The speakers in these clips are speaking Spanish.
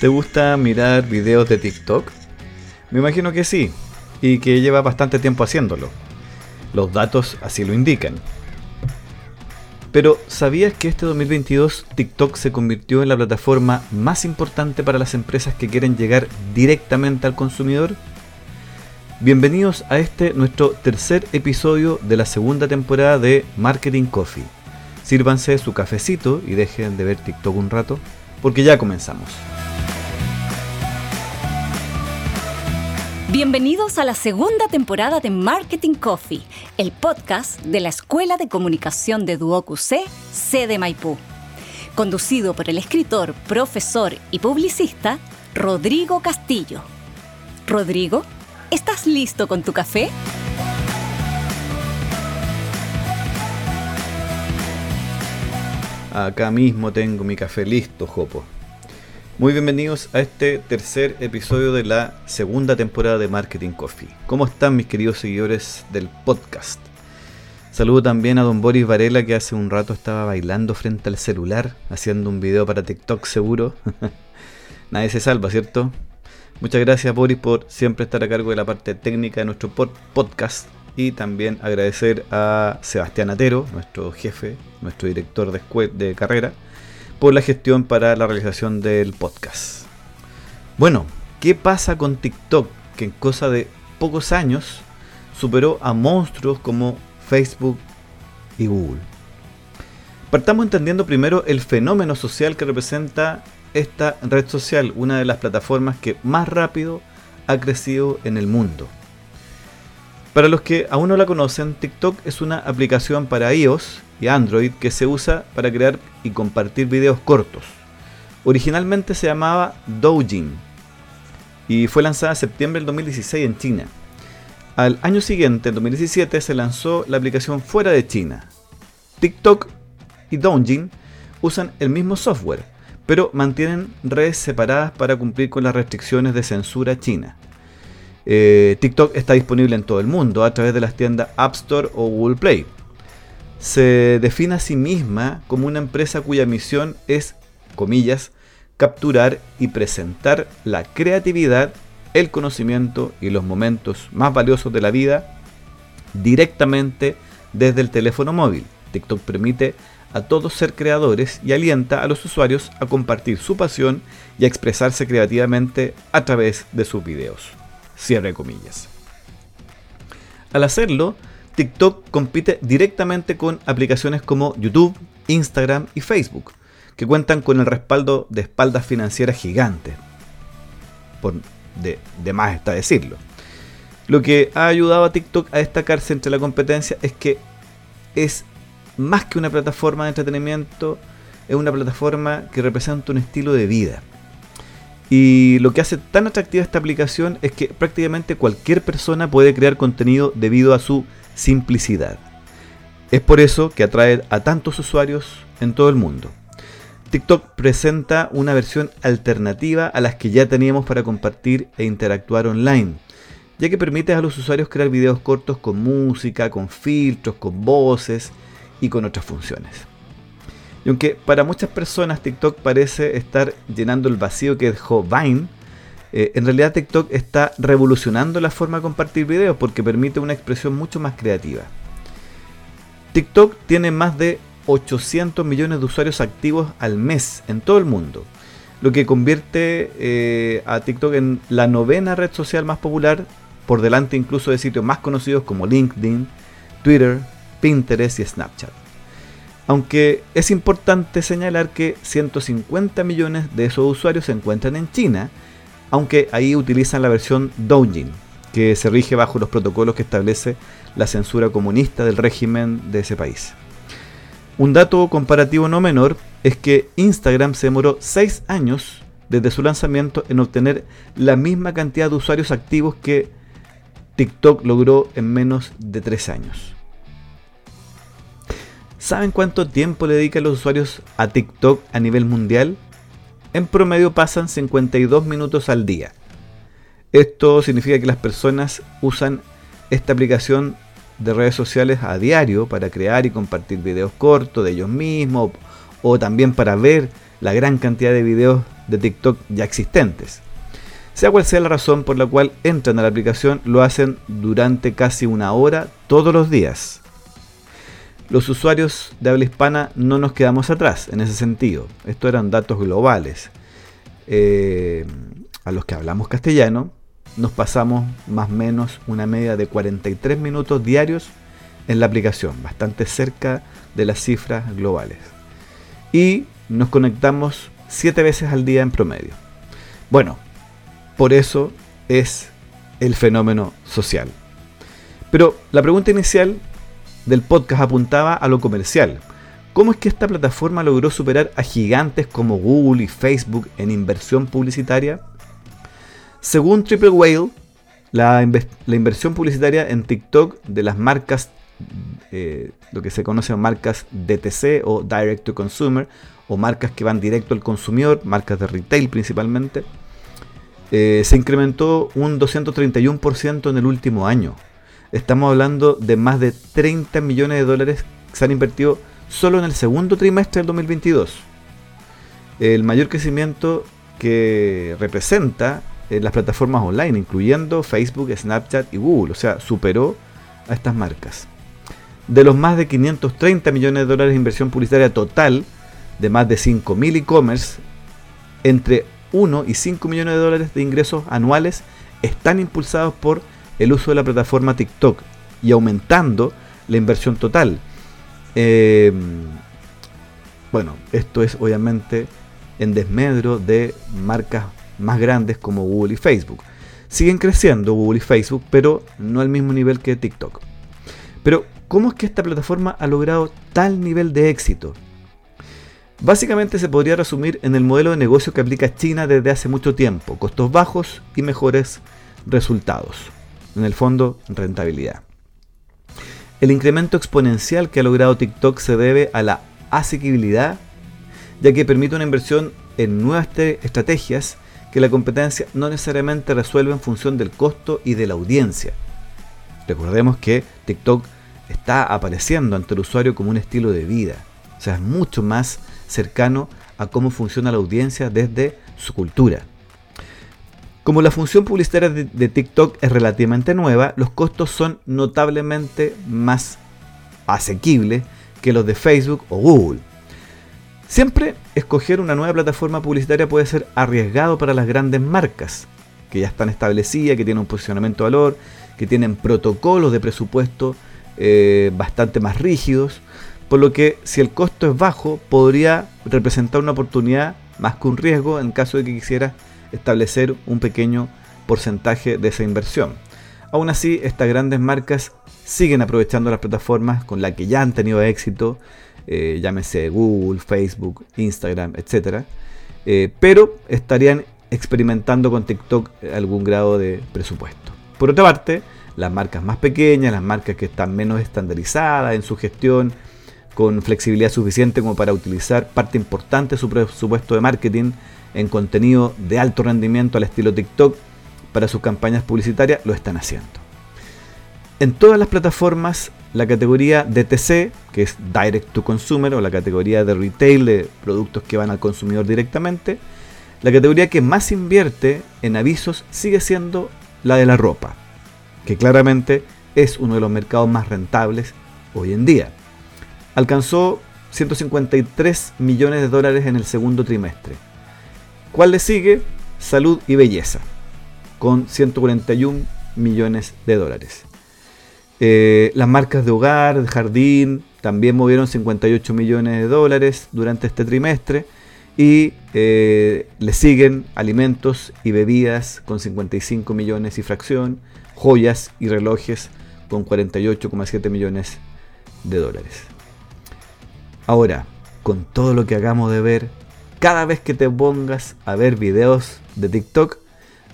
¿Te gusta mirar videos de TikTok? Me imagino que sí, y que lleva bastante tiempo haciéndolo. Los datos así lo indican. Pero ¿sabías que este 2022 TikTok se convirtió en la plataforma más importante para las empresas que quieren llegar directamente al consumidor? Bienvenidos a este nuestro tercer episodio de la segunda temporada de Marketing Coffee. Sírvanse su cafecito y dejen de ver TikTok un rato, porque ya comenzamos. Bienvenidos a la segunda temporada de Marketing Coffee, el podcast de la Escuela de Comunicación de Duoc C, de Maipú. Conducido por el escritor, profesor y publicista Rodrigo Castillo. Rodrigo, ¿estás listo con tu café? Acá mismo tengo mi café listo, Jopo. Muy bienvenidos a este tercer episodio de la segunda temporada de Marketing Coffee. ¿Cómo están mis queridos seguidores del podcast? Saludo también a don Boris Varela que hace un rato estaba bailando frente al celular, haciendo un video para TikTok seguro. Nadie se salva, ¿cierto? Muchas gracias Boris por siempre estar a cargo de la parte técnica de nuestro podcast y también agradecer a Sebastián Atero, nuestro jefe, nuestro director de, de carrera, por la gestión para la realización del podcast. Bueno, ¿qué pasa con TikTok? Que en cosa de pocos años superó a monstruos como Facebook y Google. Partamos entendiendo primero el fenómeno social que representa esta red social, una de las plataformas que más rápido ha crecido en el mundo. Para los que aún no la conocen, TikTok es una aplicación para iOS y Android que se usa para crear y compartir videos cortos. Originalmente se llamaba Doujin y fue lanzada en septiembre del 2016 en China. Al año siguiente, en 2017, se lanzó la aplicación fuera de China. TikTok y Doujin usan el mismo software, pero mantienen redes separadas para cumplir con las restricciones de censura china. Eh, TikTok está disponible en todo el mundo a través de las tiendas App Store o Google Play se define a sí misma como una empresa cuya misión es, comillas, capturar y presentar la creatividad, el conocimiento y los momentos más valiosos de la vida directamente desde el teléfono móvil. TikTok permite a todos ser creadores y alienta a los usuarios a compartir su pasión y a expresarse creativamente a través de sus videos. Cierre comillas. Al hacerlo, TikTok compite directamente con aplicaciones como YouTube, Instagram y Facebook, que cuentan con el respaldo de espaldas financieras gigantes. Por de, más está decirlo. Lo que ha ayudado a TikTok a destacarse entre la competencia es que es más que una plataforma de entretenimiento, es una plataforma que representa un estilo de vida. Y lo que hace tan atractiva esta aplicación es que prácticamente cualquier persona puede crear contenido debido a su simplicidad. Es por eso que atrae a tantos usuarios en todo el mundo. TikTok presenta una versión alternativa a las que ya teníamos para compartir e interactuar online, ya que permite a los usuarios crear videos cortos con música, con filtros, con voces y con otras funciones. Y aunque para muchas personas TikTok parece estar llenando el vacío que dejó Vine, eh, en realidad TikTok está revolucionando la forma de compartir videos porque permite una expresión mucho más creativa. TikTok tiene más de 800 millones de usuarios activos al mes en todo el mundo, lo que convierte eh, a TikTok en la novena red social más popular, por delante incluso de sitios más conocidos como LinkedIn, Twitter, Pinterest y Snapchat. Aunque es importante señalar que 150 millones de esos usuarios se encuentran en China, aunque ahí utilizan la versión Doujin, que se rige bajo los protocolos que establece la censura comunista del régimen de ese país. Un dato comparativo no menor es que Instagram se demoró 6 años desde su lanzamiento en obtener la misma cantidad de usuarios activos que TikTok logró en menos de 3 años. ¿Saben cuánto tiempo le dedican los usuarios a TikTok a nivel mundial? en promedio pasan 52 minutos al día. Esto significa que las personas usan esta aplicación de redes sociales a diario para crear y compartir videos cortos de ellos mismos o también para ver la gran cantidad de videos de TikTok ya existentes. Sea cual sea la razón por la cual entran a la aplicación, lo hacen durante casi una hora todos los días. Los usuarios de habla hispana no nos quedamos atrás en ese sentido. Estos eran datos globales. Eh, a los que hablamos castellano, nos pasamos más o menos una media de 43 minutos diarios en la aplicación, bastante cerca de las cifras globales. Y nos conectamos 7 veces al día en promedio. Bueno, por eso es el fenómeno social. Pero la pregunta inicial del podcast apuntaba a lo comercial. ¿Cómo es que esta plataforma logró superar a gigantes como Google y Facebook en inversión publicitaria? Según Triple Whale, la, inversión publicitaria en TikTok de las marcas, eh, lo que se conoce como marcas DTC o Direct to Consumer, o marcas que van directo al consumidor, marcas de retail principalmente, eh, se incrementó un 231% en el último año. Estamos hablando de más de 30 millones de dólares que se han invertido solo en el segundo trimestre del 2022. El mayor crecimiento que representa en las plataformas online, incluyendo Facebook, Snapchat y Google. O sea, superó a estas marcas. De los más de 530 millones de dólares de inversión publicitaria total, de más de 5.000 e-commerce, entre 1 y 5 millones de dólares de ingresos anuales están impulsados por el uso de la plataforma TikTok y aumentando la inversión total. Eh, bueno, esto es obviamente en desmedro de marcas más grandes como Google y Facebook. Siguen creciendo Google y Facebook, pero no al mismo nivel que TikTok. Pero, ¿cómo es que esta plataforma ha logrado tal nivel de éxito? Básicamente se podría resumir en el modelo de negocio que aplica China desde hace mucho tiempo, costos bajos y mejores resultados. En el fondo, rentabilidad. El incremento exponencial que ha logrado TikTok se debe a la asequibilidad, ya que permite una inversión en nuevas estrategias que la competencia no necesariamente resuelve en función del costo y de la audiencia. Recordemos que TikTok está apareciendo ante el usuario como un estilo de vida, o sea, es mucho más cercano a cómo funciona la audiencia desde su cultura. Como la función publicitaria de, TikTok es relativamente nueva, los costos son notablemente más asequibles que los de Facebook o Google. Siempre escoger una nueva plataforma publicitaria puede ser arriesgado para las grandes marcas, que ya están establecidas, que tienen un posicionamiento de valor, que tienen protocolos de presupuesto eh, bastante más rígidos, por lo que si el costo es bajo podría representar una oportunidad más que un riesgo en caso de que quisiera establecer un pequeño porcentaje de esa inversión. Aún así, estas grandes marcas siguen aprovechando las plataformas con las que ya han tenido éxito eh, llámese Google, Facebook, Instagram, etc. Eh, pero estarían experimentando con TikTok algún grado de presupuesto. Por otra parte, las marcas más pequeñas, las marcas que están menos estandarizadas en su gestión, con flexibilidad suficiente como para utilizar parte importante de su presupuesto de marketing en contenido de alto rendimiento al estilo TikTok para sus campañas publicitarias, lo están haciendo. En todas las plataformas la categoría DTC, que es Direct to Consumer, o la categoría de retail de productos que van al consumidor directamente, la categoría que más invierte en avisos sigue siendo la de la ropa, que claramente es uno de los mercados más rentables hoy en día. Alcanzó 153 millones de dólares en el segundo trimestre. ¿Cuál le sigue? Salud y belleza, con 141 millones de dólares. Eh, las marcas de hogar, jardín, también movieron 58 millones de dólares durante este trimestre. Y eh, le siguen alimentos y bebidas con 55 millones y fracción, joyas y relojes con 48,7 millones de dólares. Ahora, con todo lo que hagamos de ver, cada vez que te pongas a ver videos de TikTok,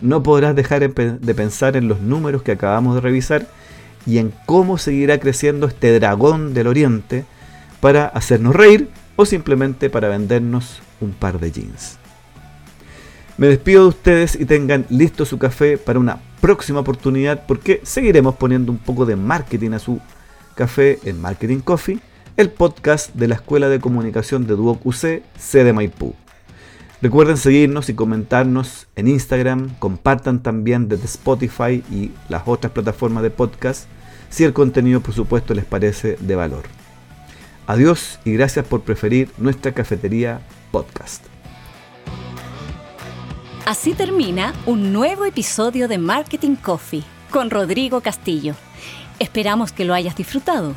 no podrás dejar de pensar en los números que acabamos de revisar y en cómo seguirá creciendo este dragón del oriente para hacernos reír o simplemente para vendernos un par de jeans. Me despido de ustedes y tengan listo su café para una próxima oportunidad porque seguiremos poniendo un poco de marketing a su café en Marketing Coffee, el podcast de la Escuela de Comunicación de Duoc UC, sede Maipú. Recuerden seguirnos y comentarnos en Instagram, compartan también desde Spotify y las otras plataformas de podcast si el contenido por supuesto les parece de valor. Adiós y gracias por preferir nuestra cafetería podcast. Así termina un nuevo episodio de Marketing Coffee con Rodrigo Castillo. Esperamos que lo hayas disfrutado.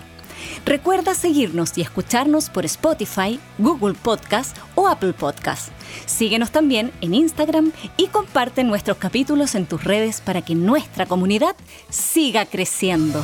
Recuerda seguirnos y escucharnos por Spotify, Google Podcast o Apple Podcast. Síguenos también en Instagram y comparte nuestros capítulos en tus redes para que nuestra comunidad siga creciendo.